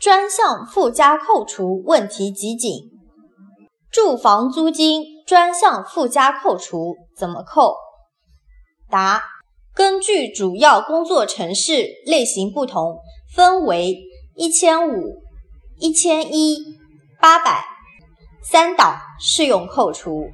专项附加扣除问题集锦。住房租金专项附加扣除怎么扣？答根据主要工作城市类型不同分为一千五一千一八百。三档适用扣除。